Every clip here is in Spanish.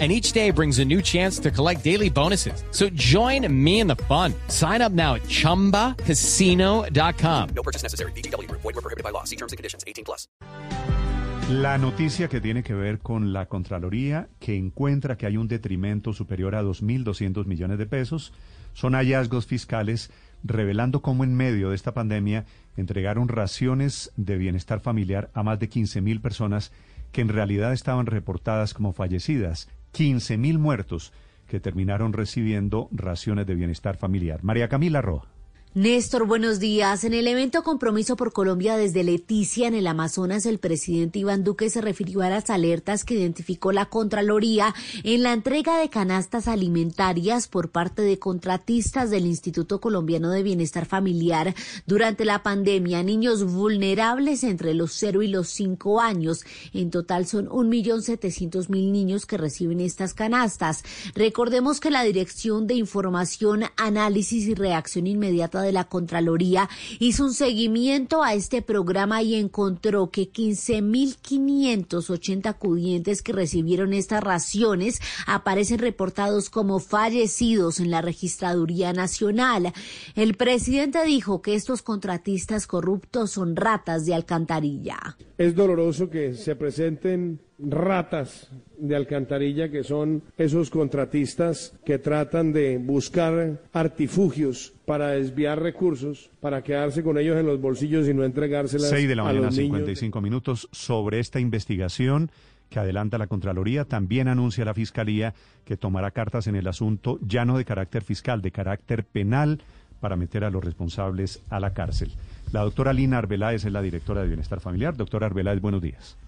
and each day brings a new chance to collect daily bonuses. So join me in the fun. Sign up now at ChumbaCasino.com. No purchase necessary. BGW. Void were prohibited by law. See terms and conditions. 18 plus. La noticia que tiene que ver con la Contraloría, que encuentra que hay un detrimento superior a 2.200 millones de pesos, son hallazgos fiscales revelando cómo en medio de esta pandemia entregaron raciones de bienestar familiar a más de 15.000 personas que en realidad estaban reportadas como fallecidas 15.000 muertos que terminaron recibiendo raciones de bienestar familiar. María Camila Roa. Néstor, buenos días. En el evento Compromiso por Colombia desde Leticia, en el Amazonas, el presidente Iván Duque se refirió a las alertas que identificó la Contraloría en la entrega de canastas alimentarias por parte de contratistas del Instituto Colombiano de Bienestar Familiar durante la pandemia. Niños vulnerables entre los 0 y los 5 años. En total son 1.700.000 niños que reciben estas canastas. Recordemos que la Dirección de Información, Análisis y Reacción Inmediata de la Contraloría hizo un seguimiento a este programa y encontró que 15.580 acudientes que recibieron estas raciones aparecen reportados como fallecidos en la Registraduría Nacional. El presidente dijo que estos contratistas corruptos son ratas de alcantarilla. Es doloroso que se presenten ratas de alcantarilla que son esos contratistas que tratan de buscar artifugios para desviar recursos, para quedarse con ellos en los bolsillos y no entregárselas 6 de la a mañana, los niños. 55 minutos sobre esta investigación que adelanta la Contraloría. También anuncia la Fiscalía que tomará cartas en el asunto, ya no de carácter fiscal, de carácter penal, para meter a los responsables a la cárcel. La doctora Lina Arbeláez es la directora de Bienestar Familiar. Doctora Arbeláez, buenos días.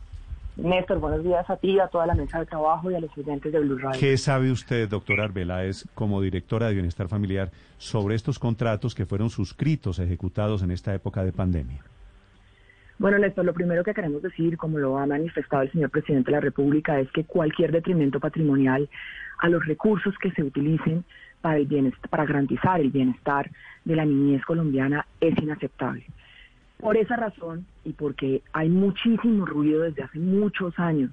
Néstor, buenos días a ti, a toda la mesa de trabajo y a los estudiantes de Blue Radio. ¿Qué sabe usted, doctora Arbeláez, como directora de Bienestar Familiar, sobre estos contratos que fueron suscritos, ejecutados en esta época de pandemia? Bueno, Néstor, lo primero que queremos decir, como lo ha manifestado el señor presidente de la República, es que cualquier detrimento patrimonial a los recursos que se utilicen para, el bienestar, para garantizar el bienestar de la niñez colombiana es inaceptable. Por esa razón y porque hay muchísimo ruido desde hace muchos años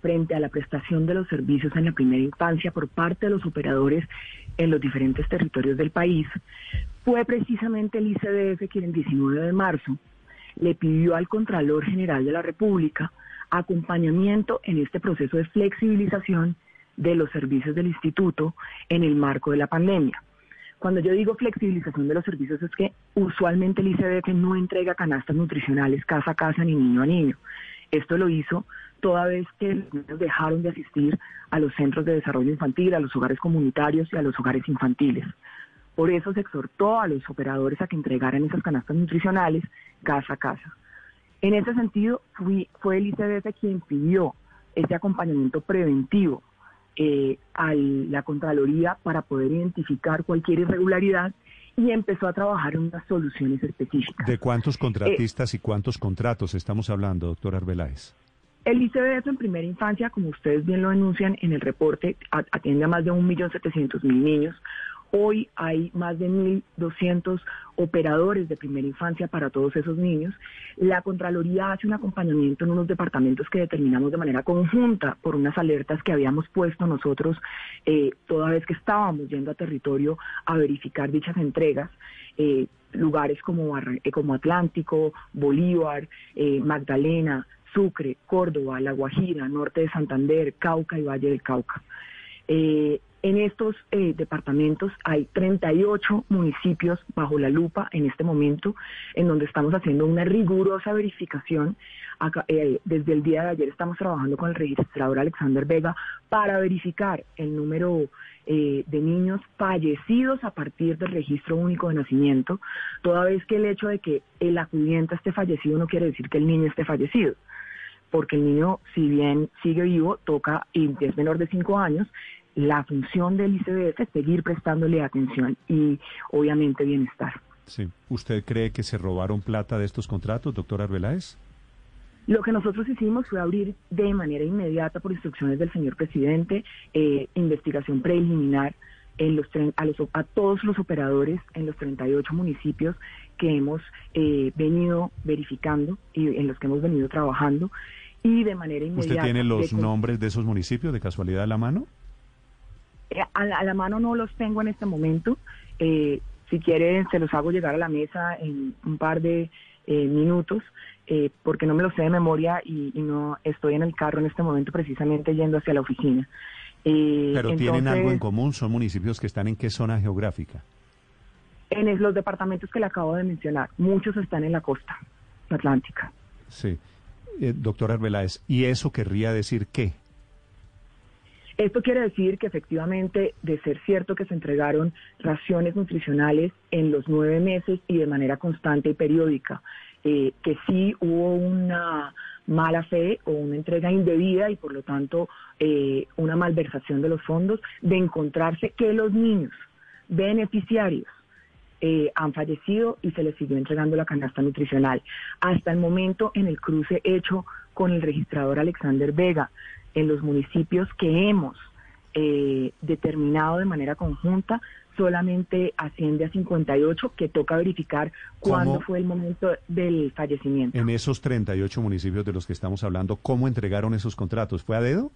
frente a la prestación de los servicios en la primera infancia por parte de los operadores en los diferentes territorios del país, fue precisamente el ICDF quien el 19 de marzo le pidió al Contralor General de la República acompañamiento en este proceso de flexibilización de los servicios del instituto en el marco de la pandemia. Cuando yo digo flexibilización de los servicios es que usualmente el ICDF no entrega canastas nutricionales casa a casa ni niño a niño. Esto lo hizo toda vez que los niños dejaron de asistir a los centros de desarrollo infantil, a los hogares comunitarios y a los hogares infantiles. Por eso se exhortó a los operadores a que entregaran esas canastas nutricionales casa a casa. En ese sentido, fue el ICDF quien pidió ese acompañamiento preventivo eh, a la Contraloría para poder identificar cualquier irregularidad y empezó a trabajar en unas soluciones específicas. ¿De cuántos contratistas y cuántos contratos estamos hablando, doctor Arbeláez? El ICBF en primera infancia, como ustedes bien lo denuncian en el reporte, atiende a más de 1.700.000 niños. Hoy hay más de 1.200 operadores de primera infancia para todos esos niños. La Contraloría hace un acompañamiento en unos departamentos que determinamos de manera conjunta por unas alertas que habíamos puesto nosotros eh, toda vez que estábamos yendo a territorio a verificar dichas entregas. Eh, lugares como, como Atlántico, Bolívar, eh, Magdalena, Sucre, Córdoba, La Guajira, Norte de Santander, Cauca y Valle del Cauca. Eh, en estos eh, departamentos hay 38 municipios bajo la lupa en este momento, en donde estamos haciendo una rigurosa verificación. Acá, eh, desde el día de ayer estamos trabajando con el registrador Alexander Vega para verificar el número eh, de niños fallecidos a partir del registro único de nacimiento, toda vez que el hecho de que el acudiente esté fallecido no quiere decir que el niño esté fallecido porque el niño, si bien sigue vivo, toca y es menor de 5 años, la función del ICBF es seguir prestándole atención y obviamente bienestar. Sí. ¿Usted cree que se robaron plata de estos contratos, doctor Arbeláez? Lo que nosotros hicimos fue abrir de manera inmediata, por instrucciones del señor presidente, eh, investigación preliminar en los, a, los, a todos los operadores en los 38 municipios que hemos eh, venido verificando y en los que hemos venido trabajando y de manera inmediata. ¿Usted tiene los nombres de esos municipios de casualidad a la mano? Eh, a, la, mano no los tengo en este momento. Eh, si quieren, se los hago llegar a la mesa en un par de minutos, porque no me los sé de memoria y, no estoy en el carro en este momento precisamente yendo hacia la oficina. Pero tienen algo en común, son municipios que están en qué zona geográfica? En los departamentos que le acabo de mencionar, muchos están en la costa atlántica. Sí. Eh, doctora Arbeláez, ¿y eso querría decir qué? Esto quiere decir que efectivamente, de ser cierto que se entregaron raciones nutricionales en los nueve meses y de manera constante y periódica, eh, que sí hubo una mala fe o una entrega indebida y por lo tanto eh, una malversación de los fondos, de encontrarse que los niños beneficiarios eh, han fallecido y se les siguió entregando la canasta nutricional. Hasta el momento, en el cruce hecho con el registrador Alexander Vega, en los municipios que hemos eh, determinado de manera conjunta, solamente asciende a 58, que toca verificar cuándo fue el momento del fallecimiento. En esos 38 municipios de los que estamos hablando, ¿cómo entregaron esos contratos? ¿Fue a dedo?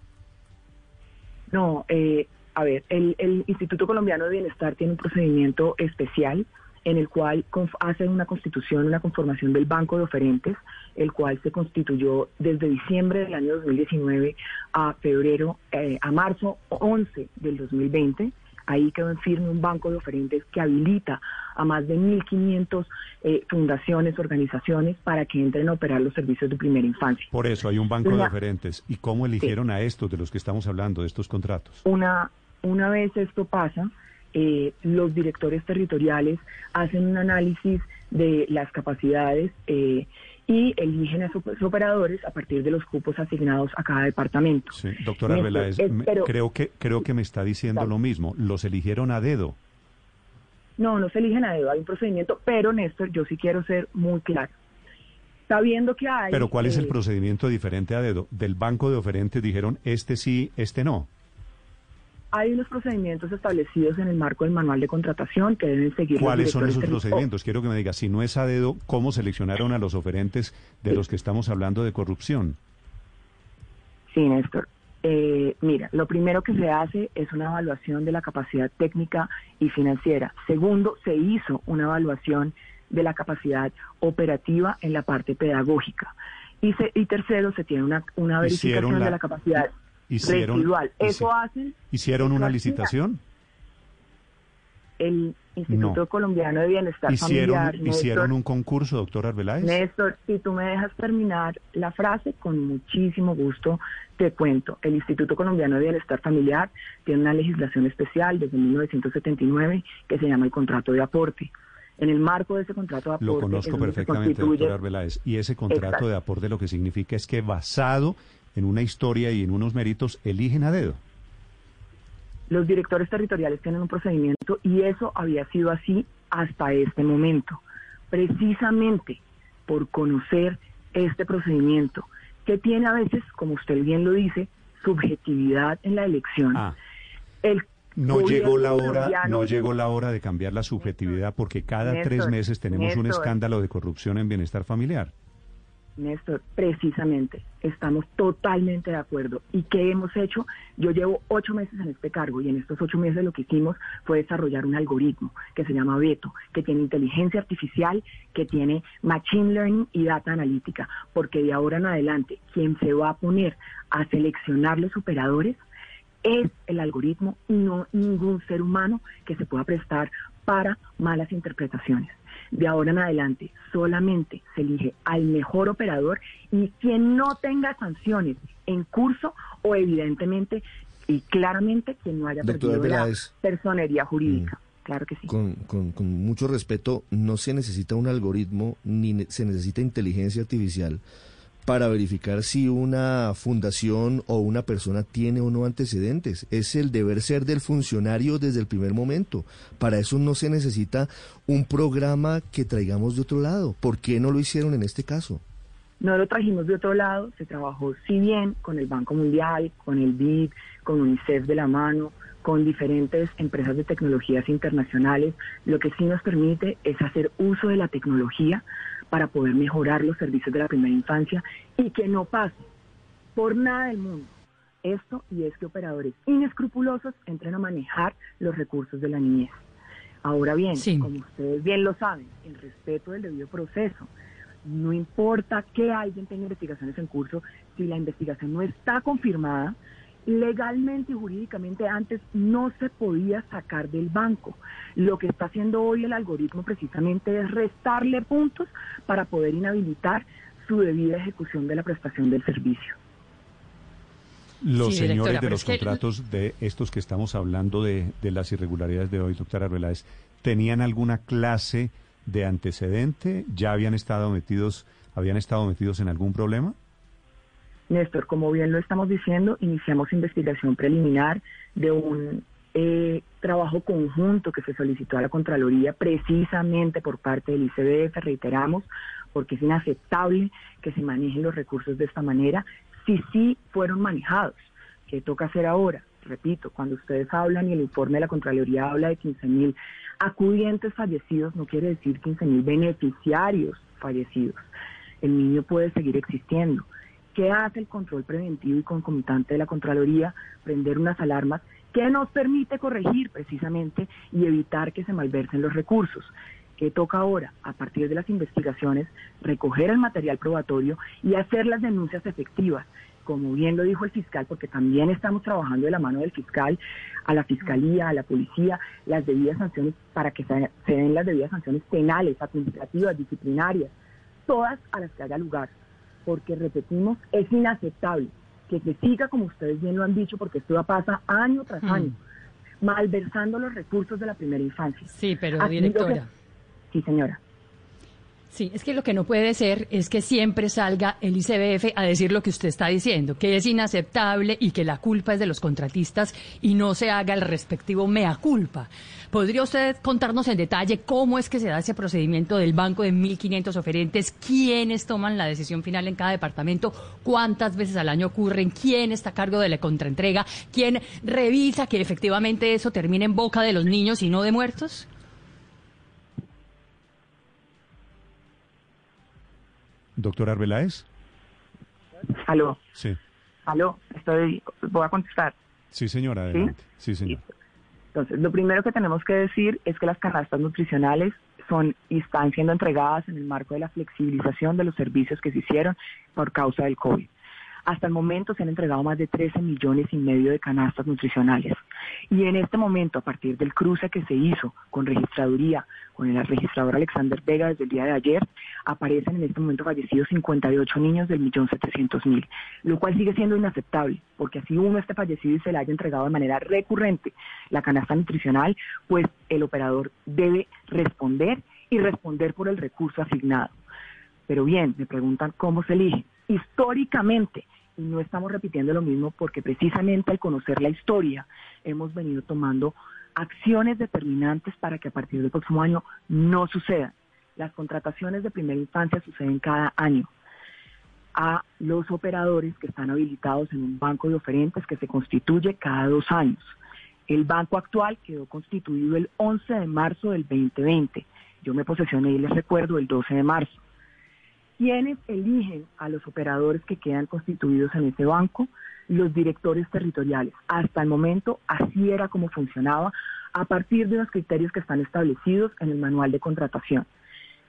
No, eh, a ver, el, Instituto Colombiano de Bienestar tiene un procedimiento especial en el cual hace una constitución, una conformación del banco de oferentes, el cual se constituyó desde diciembre del año 2019 a febrero, eh, a marzo 11 del 2020. Ahí quedó en firme un banco de oferentes que habilita a más de 1.500 eh, fundaciones, organizaciones para que entren a operar los servicios de primera infancia. Por eso hay un banco de oferentes. ¿Y cómo eligieron a estos de los que estamos hablando, de estos contratos? Una, una vez esto pasa, eh, los directores territoriales hacen un análisis de las capacidades eh, y eligen a sus operadores a partir de los cupos asignados a cada departamento. Sí, doctora Arbeláez, creo, que, creo que me está diciendo lo mismo. ¿Los eligieron a dedo? No, no se eligen a dedo, hay un procedimiento, pero Néstor, yo sí quiero ser muy claro. Sabiendo que hay... Pero ¿cuál es el eh, procedimiento diferente a dedo? Del banco de oferentes dijeron, este sí, este no hay unos procedimientos establecidos en el marco del manual de contratación que deben seguir. ¿Cuáles son esos procedimientos? Quiero que me diga, si no es a dedo, ¿cómo seleccionaron a los oferentes de los que estamos hablando de corrupción? Sí, Néstor. Eh, mira, lo primero que se hace es una evaluación de la capacidad técnica y financiera. Segundo, se hizo una evaluación de la capacidad operativa en la parte pedagógica. Y, y tercero, se tiene una, una verificación de la capacidad hicieron, residual. ¿Eso hacen? ¿Hicieron una licitación? El Instituto Colombiano de Bienestar ¿Hicieron, Familiar. ¿Hicieron un concurso, doctor Arbeláez? Néstor, si tú me dejas terminar la frase, con muchísimo gusto te cuento. El Instituto Colombiano de Bienestar Familiar tiene una legislación especial desde 1979 que se llama el contrato de aporte. En el marco de ese contrato de aporte... Lo conozco perfectamente, doctor Arbeláez. Y ese contrato de aporte lo que significa es que basado en una historia y en unos méritos, eligen a dedo. Los directores territoriales tienen un procedimiento y eso había sido así hasta este momento. Precisamente por conocer este procedimiento, que tiene a veces, como usted bien lo dice, subjetividad en la elección. Ah. no llegó la hora, no llegó la hora de cambiar la subjetividad porque cada tres meses tenemos un escándalo de corrupción en bienestar familiar. Néstor, precisamente, estamos totalmente de acuerdo. ¿Y qué hemos hecho? Yo llevo ocho meses en este cargo y en estos ocho meses lo que hicimos fue desarrollar un algoritmo que se llama Beto, que tiene inteligencia artificial, que tiene machine learning y data analítica, porque de ahora en adelante quien se va a poner a seleccionar los operadores es el algoritmo y no ningún ser humano que se pueda prestar para malas interpretaciones de ahora en adelante solamente se elige al mejor operador y quien no tenga sanciones en curso o evidentemente y claramente quien no haya perdido la personería jurídica. Mm. Claro que sí. Con, con, con mucho respeto, no se necesita un algoritmo ni se necesita inteligencia artificial para verificar si una fundación o una persona tiene o no antecedentes. Es el deber ser del funcionario desde el primer momento. Para eso no se necesita un programa que traigamos de otro lado. ¿Por qué no lo hicieron en este caso? No lo trajimos de otro lado, se trabajó si bien con el Banco Mundial, con el BID, con UNICEF de la mano, con diferentes empresas de tecnologías internacionales. Lo que sí nos permite es hacer uso de la tecnología para poder mejorar los servicios de la primera infancia y que no pase por nada del mundo esto y es que operadores inescrupulosos entren a manejar los recursos de la niñez. Ahora bien, como ustedes bien lo saben, el respeto del debido proceso. No importa que alguien tenga investigaciones en curso, si la investigación no está confirmada, legalmente y jurídicamente antes no se podía sacar del banco. Lo que está haciendo hoy el algoritmo precisamente es restarle puntos para poder inhabilitar su debida ejecución de la prestación del servicio. Los señores de los contratos de estos que estamos hablando de, de las irregularidades de hoy, doctora Arbeláez, ¿tenían alguna clase de antecedente? ¿Ya habían estado metidos, habían estado metidos en algún problema? Néstor, como bien lo estamos diciendo, iniciamos investigación preliminar de un eh, trabajo conjunto que se solicitó a la Contraloría precisamente por parte del ICBF, reiteramos, porque es inaceptable que se manejen los recursos de esta manera si sí fueron manejados. ¿Qué toca hacer ahora? Repito, cuando ustedes hablan y el informe de la Contraloría habla de 15 mil acudientes fallecidos, no quiere decir 15 mil beneficiarios fallecidos. El niño puede seguir existiendo. ¿Qué hace el control preventivo y concomitante de la Contraloría? Prender unas alarmas que nos permite corregir precisamente y evitar que se malversen los recursos. ¿Qué toca ahora? A partir de las investigaciones, recoger el material probatorio y hacer las denuncias efectivas. Como bien lo dijo el fiscal, porque también estamos trabajando de la mano del fiscal, a la fiscalía, a la policía, las debidas sanciones para que se, den las debidas sanciones penales, administrativas, disciplinarias, todas a las que haya lugar. Porque repetimos, es inaceptable que se siga, como ustedes bien lo han dicho, porque esto pasa año tras mm. año, malversando los recursos de la primera infancia. Sí, pero directora. Sí, señora. Sí, es que lo que no puede ser es que siempre salga el ICBF a decir lo que usted está diciendo, que es inaceptable y que la culpa es de los contratistas y no se haga el respectivo mea culpa. ¿Podría usted contarnos en detalle cómo es que se da ese procedimiento del banco de 1.500 oferentes? ¿Quiénes toman la decisión final en cada departamento? ¿Cuántas veces al año ocurren? ¿Quién está a cargo de la contraentrega? ¿Quién revisa que efectivamente eso termine en boca de los niños y no de muertos? Doctor Arbeláez. Aló. Sí. Aló, estoy, voy a contestar. Sí, señora, adelante. Sí, señor. Entonces, lo primero que tenemos que decir es que las canastas nutricionales son y están siendo entregadas en el marco de la flexibilización de los servicios que se hicieron por causa del COVID. Hasta el momento se han entregado más de 13 millones y medio de canastas nutricionales. Y en este momento, a partir del cruce que se hizo con registraduría, con el registrador Alexander Vega desde el día de ayer, aparecen en este momento fallecidos 58 niños del millón 700 mil, lo cual sigue siendo inaceptable, porque así uno esté fallecido y se le haya entregado de manera recurrente la canasta nutricional, pues el operador debe responder y responder por el recurso asignado. Pero bien, me preguntan cómo se elige. Históricamente, no estamos repitiendo lo mismo porque precisamente al conocer la historia hemos venido tomando acciones determinantes para que a partir del próximo año no sucedan. Las contrataciones de primera infancia suceden cada año a los operadores que están habilitados en un banco de oferentes que se constituye cada dos años. El banco actual quedó constituido el 11 de marzo del 2020. Yo me posesioné y les recuerdo el 12 de marzo. ¿Quiénes eligen a los operadores que quedan constituidos en ese banco? Los directores territoriales. Hasta el momento así era como funcionaba a partir de los criterios que están establecidos en el manual de contratación.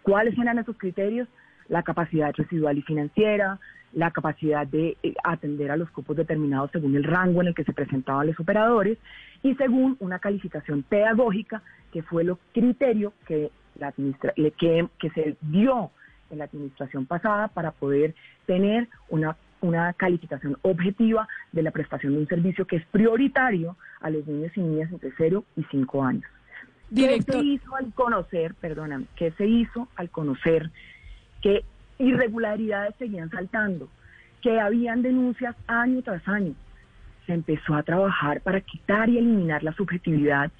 ¿Cuáles eran esos criterios? La capacidad residual y financiera, la capacidad de eh, atender a los cupos determinados según el rango en el que se presentaban los operadores y según una calificación pedagógica que fue el criterio que, la que, que se dio en la administración pasada para poder tener una, una calificación objetiva de la prestación de un servicio que es prioritario a los niños y niñas entre 0 y 5 años. ¿Qué se hizo al conocer, perdóname, qué se hizo al conocer que irregularidades seguían saltando, que habían denuncias año tras año? Se empezó a trabajar para quitar y eliminar la subjetividad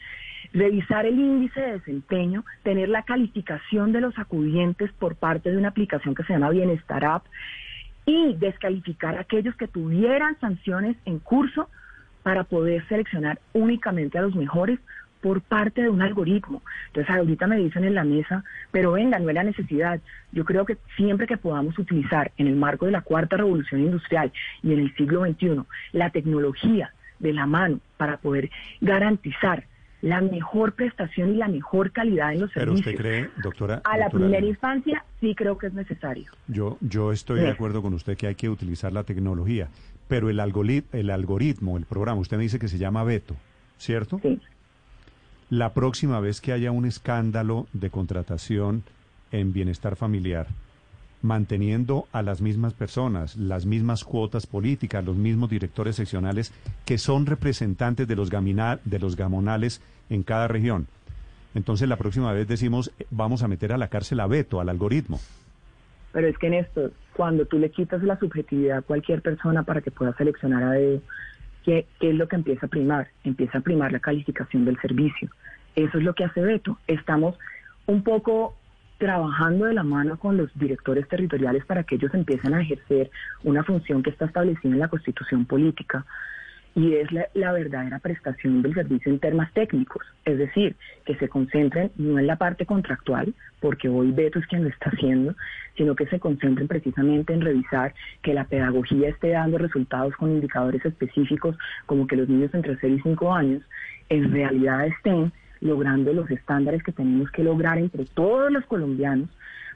revisar el índice de desempeño, tener la calificación de los acudientes por parte de una aplicación que se llama Bienestar App y descalificar a aquellos que tuvieran sanciones en curso para poder seleccionar únicamente a los mejores por parte de un algoritmo. Entonces ahorita me dicen en la mesa, pero venga, no es la necesidad. Yo creo que siempre que podamos utilizar en el marco de la cuarta revolución industrial y en el siglo XXI la tecnología de la mano para poder garantizar la mejor prestación y la mejor calidad en los Pero servicios. usted cree, doctora... A la doctora primera infancia sí creo que es necesario. Yo, yo estoy de acuerdo con usted que hay que utilizar la tecnología, pero el, algori- el algoritmo, el programa, usted me dice que se llama Beto, ¿cierto? Sí. La próxima vez que haya un escándalo de contratación en bienestar familiar, manteniendo a las mismas personas, las mismas cuotas políticas, los mismos directores seccionales que son representantes de los, gamina- de los gamonales en cada región. Entonces la próxima vez decimos, eh, vamos a meter a la cárcel a Beto, al algoritmo. Pero es que en esto, cuando tú le quitas la subjetividad a cualquier persona para que pueda seleccionar a dedo, ¿qué, qué es lo que empieza a primar? Empieza a primar la calificación del servicio. Eso es lo que hace Beto. Estamos un poco trabajando de la mano con los directores territoriales para que ellos empiecen a ejercer una función que está establecida en la constitución política y es la, verdadera prestación del servicio en temas técnicos, es decir, que se concentren no en la parte contractual, porque hoy Beto es quien lo está haciendo, sino que se concentren precisamente en revisar que la pedagogía esté dando resultados con indicadores específicos, como que los niños entre 0 y 5 años en realidad estén logrando los estándares que tenemos que lograr entre todos los colombianos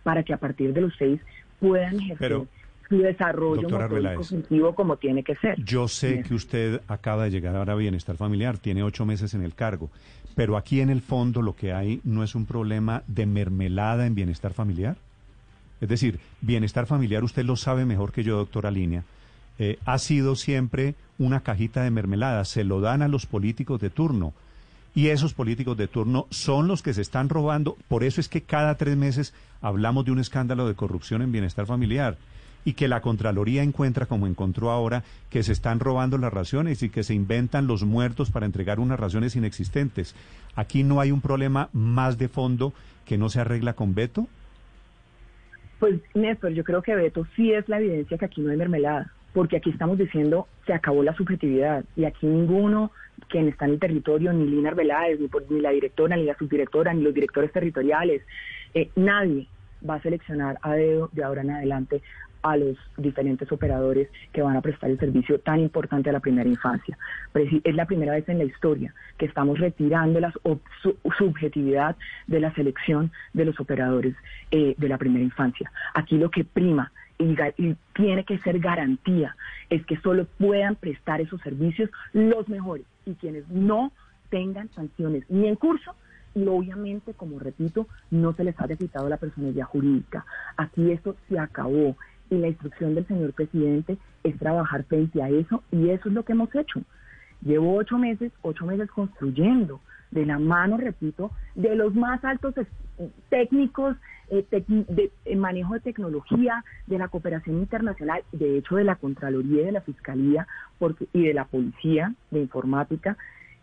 para que a partir de los 6 puedan ejercer Pero, su desarrollo cognitivo como tiene que ser. Yo sé que usted acaba de llegar ahora a Bienestar Familiar, tiene ocho meses en el cargo, pero aquí en el fondo lo que hay no es un problema de mermelada en Bienestar Familiar. Es decir, Bienestar Familiar, usted lo sabe mejor que yo, doctora Línea, eh, ha sido siempre una cajita de mermelada, se lo dan a los políticos de turno. Y esos políticos de turno son los que se están robando. Por eso es que cada tres meses hablamos de un escándalo de corrupción en bienestar familiar y que la Contraloría encuentra, como encontró ahora, que se están robando las raciones y que se inventan los muertos para entregar unas raciones inexistentes. Aquí no hay un problema más de fondo que no se arregla con veto. Pues Néstor, yo creo que Beto sí es la evidencia que aquí no hay mermelada, porque aquí estamos diciendo se acabó la subjetividad y aquí ninguno quien está en el territorio, ni Lina Arbeláez, ni, ni la directora, ni la subdirectora, ni los directores territoriales, eh, nadie va a seleccionar a dedo de ahora en adelante a los diferentes operadores que van a prestar el servicio tan importante a la primera infancia. Preci- Es la primera vez en la historia que estamos retirando la subjetividad de la selección de los operadores eh, de la primera infancia. Aquí lo que prima y, tiene que ser garantía es que solo puedan prestar esos servicios los mejores y quienes no tengan sanciones ni en curso y obviamente, como repito, no se les haya quitado la personalidad jurídica. Aquí esto se acabó y la instrucción del señor presidente es trabajar frente a eso y eso es lo que hemos hecho. Llevo ocho meses, ocho meses construyendo de la mano, repito, de los más altos técnicos eh, tec- de, eh, manejo de tecnología, de la cooperación internacional, de hecho de la Contraloría y de la Fiscalía porque, y de la Policía de Informática,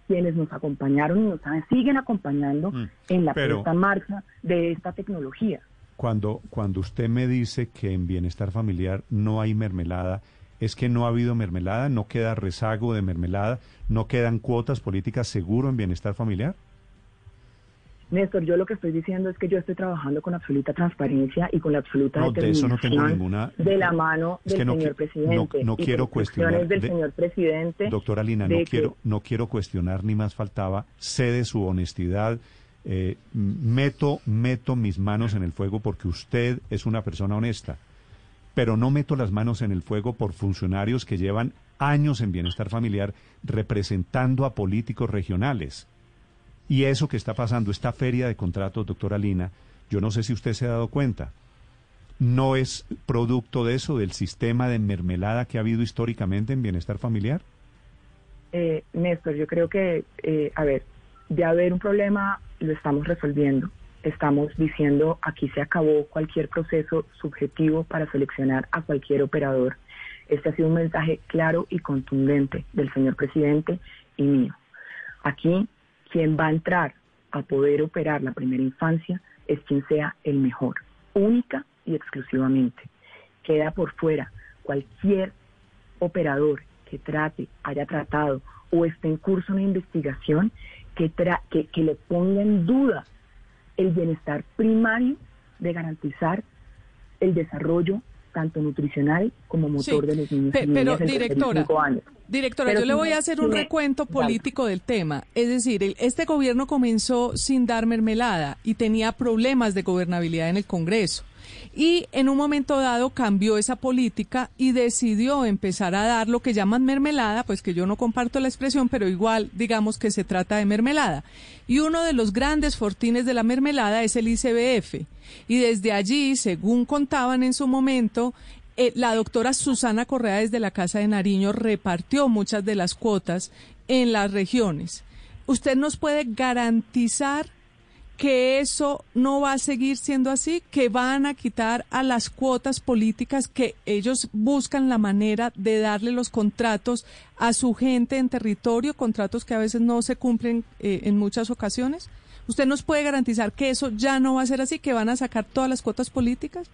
quienes nos acompañaron y nos siguen acompañando Mm, en la puesta en marcha de esta tecnología. Cuando, cuando usted me dice que en bienestar familiar no hay mermelada, es que no ha habido mermelada, no queda rezago de mermelada, no quedan cuotas políticas seguro en bienestar familiar. Néstor, yo lo que estoy diciendo es que yo estoy trabajando con absoluta transparencia y con la absoluta No, de eso no tengo ninguna- de la mano del no señor presidente. no- quiero cuestionar del de- señor presidente. Doctora Lina, no que- quiero, no quiero cuestionar ni más faltaba, sé de su honestidad, eh, meto, meto mis manos en el fuego porque usted es una persona honesta, pero no meto las manos en el fuego por funcionarios que llevan años en bienestar familiar representando a políticos regionales. Y eso que está pasando, esta feria de contratos, doctora Lina, yo no sé si usted se ha dado cuenta, no es producto de eso, del sistema de mermelada que ha habido históricamente en bienestar familiar. Eh, Néstor, yo creo que, eh, a ver, de haber un problema, lo estamos resolviendo. Estamos diciendo aquí se acabó cualquier proceso subjetivo para seleccionar a cualquier operador. Este ha sido un mensaje claro y contundente del señor presidente y mío. Aquí, quien va a entrar a poder operar la primera infancia es quien sea el mejor, única y exclusivamente. Queda por fuera cualquier operador que trate, haya tratado o esté en curso una investigación que, que, que le ponga en duda el bienestar primario de garantizar el desarrollo tanto nutricional como motor de los niños. pero directora, directora, yo le voy a hacer un recuento político del tema. Es decir, este gobierno comenzó sin dar mermelada y tenía problemas de gobernabilidad en el Congreso y en un momento dado cambió esa política y decidió empezar a dar lo que llaman mermelada, pues que yo no comparto la expresión, pero igual digamos que se trata de mermelada. Y uno de los grandes fortines de la mermelada es el ICBF. Y desde allí, según contaban en su momento, eh, la doctora Susana Correa desde la Casa de Nariño repartió muchas de las cuotas en las regiones. ¿Usted nos puede garantizar que eso no va a seguir siendo así, que van a quitar a las cuotas políticas que ellos buscan la manera de darle los contratos a su gente en territorio, contratos que a veces no se cumplen eh, en muchas ocasiones. ¿Usted nos puede garantizar que eso ya no va a ser así, que van a sacar todas las cuotas políticas?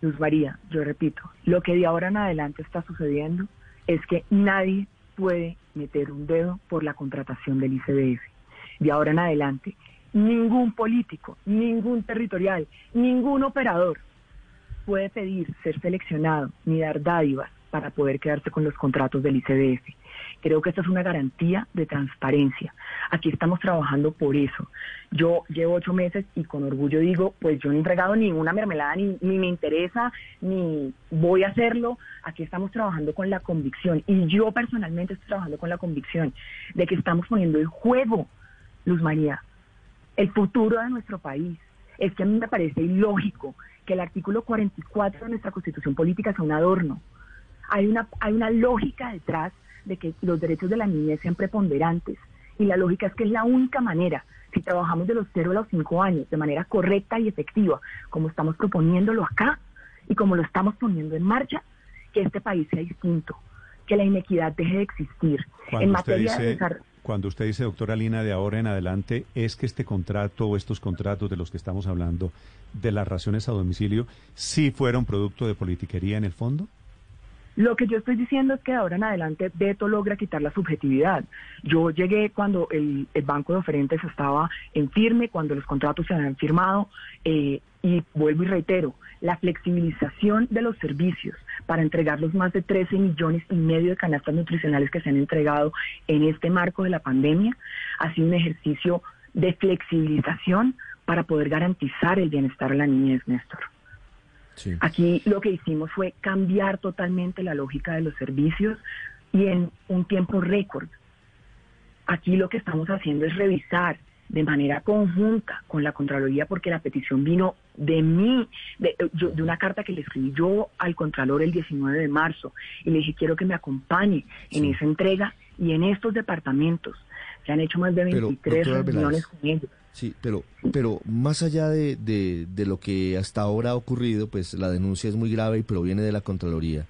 Luz María, yo repito, lo que de ahora en adelante está sucediendo es que nadie puede meter un dedo por la contratación del ICBF. De ahora en adelante, Ningún político, ningún territorial, ningún operador puede pedir ser seleccionado ni dar dádivas para poder quedarse con los contratos del ICDF. Creo que esta es una garantía de transparencia. Aquí estamos trabajando por eso. Yo llevo ocho meses y con orgullo digo, pues yo no he entregado ninguna mermelada, ni, ni me interesa, ni voy a hacerlo. Aquí estamos trabajando con la convicción y yo personalmente estoy trabajando con la convicción de que estamos poniendo en juego, Luz María, el futuro de nuestro país. Es que a mí me parece ilógico que el artículo 44 de nuestra constitución política sea un adorno. Hay una, hay una lógica detrás de que los derechos de la niñez sean preponderantes. Y la lógica es que es la única manera, si trabajamos de los 0 a los 5 años de manera correcta y efectiva, como estamos proponiéndolo acá y como lo estamos poniendo en marcha, que este país sea distinto, que la inequidad deje de existir. en materia de cuando usted dice, doctora Lina, de ahora en adelante, es que este contrato o estos contratos de los que estamos hablando, de las raciones a domicilio, sí fueron producto de politiquería en el fondo? Lo que yo estoy diciendo es que de ahora en adelante Beto logra quitar la subjetividad. Yo llegué cuando el, banco de oferentes estaba en firme, cuando los contratos se habían firmado, eh, y vuelvo y reitero, la flexibilización de los servicios para entregar los más de 13 millones y medio de canastas nutricionales que se han entregado en este marco de la pandemia ha sido un ejercicio de flexibilización para poder garantizar el bienestar de la niñez, Néstor. Aquí lo que hicimos fue cambiar totalmente la lógica de los servicios y en un tiempo récord. Aquí lo que estamos haciendo es revisar de manera conjunta con la Contraloría porque la petición vino de mí, de, de, una carta que le escribí yo al Contralor el 19 de marzo y le dije quiero que me acompañe en esa entrega y en estos departamentos. Se han hecho más de 23 reuniones con ellos. Sí, pero, pero más allá de, de, de, lo que hasta ahora ha ocurrido, pues la denuncia es muy grave y proviene de la Contraloría.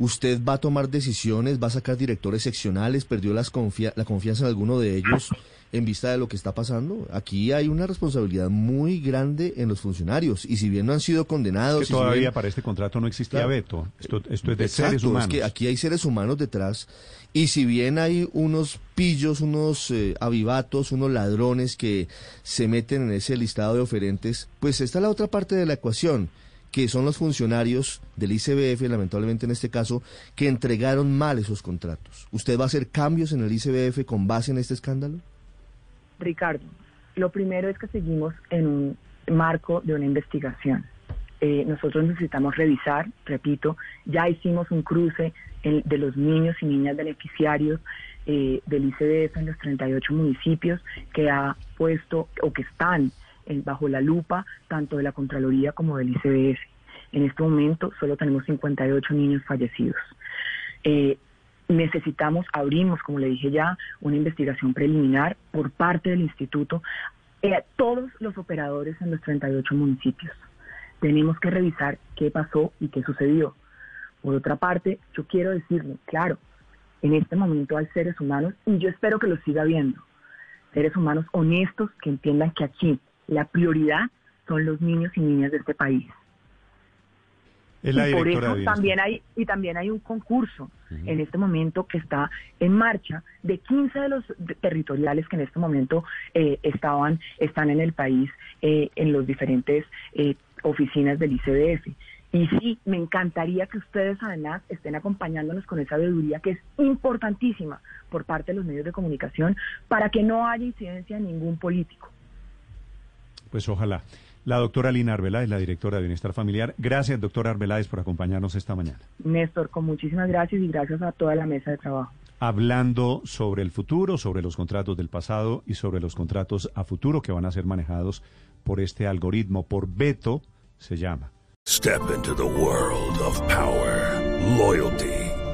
¿Usted va a tomar decisiones, va a sacar directores seccionales, perdió las la confianza en alguno de ellos en vista de lo que está pasando? Aquí hay una responsabilidad muy grande en los funcionarios. Y si bien no han sido condenados... que todavía para este contrato no existía veto, esto, esto es de seres humanos. Es que aquí hay seres humanos detrás. Y si bien hay unos pillos, unos eh, avivatos, unos ladrones que se meten en ese listado de oferentes, pues está la otra parte de la ecuación que son los funcionarios del ICBF, lamentablemente en este caso, que entregaron mal esos contratos. ¿Usted va a hacer cambios en el ICBF con base en este escándalo? Ricardo, lo primero es que seguimos en un marco de una investigación. Eh, nosotros necesitamos revisar, repito, ya hicimos un cruce de los niños y niñas beneficiarios eh, del ICBF en los 38 municipios que ha puesto o que están bajo la lupa tanto de la Contraloría como del ICBF. En este momento solo tenemos 58 niños fallecidos. Eh, necesitamos, abrimos, como le dije ya, una investigación preliminar por parte del instituto eh, a todos los operadores en los 38 municipios. Tenemos que revisar qué pasó y qué sucedió. Por otra parte, yo quiero decirle, claro, en este momento hay seres humanos y yo espero que lo siga viendo seres humanos honestos que entiendan que aquí la prioridad son los niños y niñas de este país. y por eso también hay y también hay un concurso en este momento que está en marcha de 15 de los territoriales que en este momento eh, estaban están en el país eh, en los diferentes eh, oficinas del ICDF. Y sí, me encantaría que ustedes además estén acompañándonos con esa sabiduría que es importantísima por parte de los medios de comunicación para que no haya incidencia en ningún político. Pues ojalá. La doctora Lina Arbeláez, la directora de Bienestar Familiar. Gracias, doctora Arbeláez, por acompañarnos esta mañana. Néstor, con muchísimas gracias y gracias a toda la mesa de trabajo. Hablando sobre el futuro, sobre los contratos del pasado y sobre los contratos a futuro que van a ser manejados por este algoritmo, por Beto, se llama. Step into the world of power, loyalty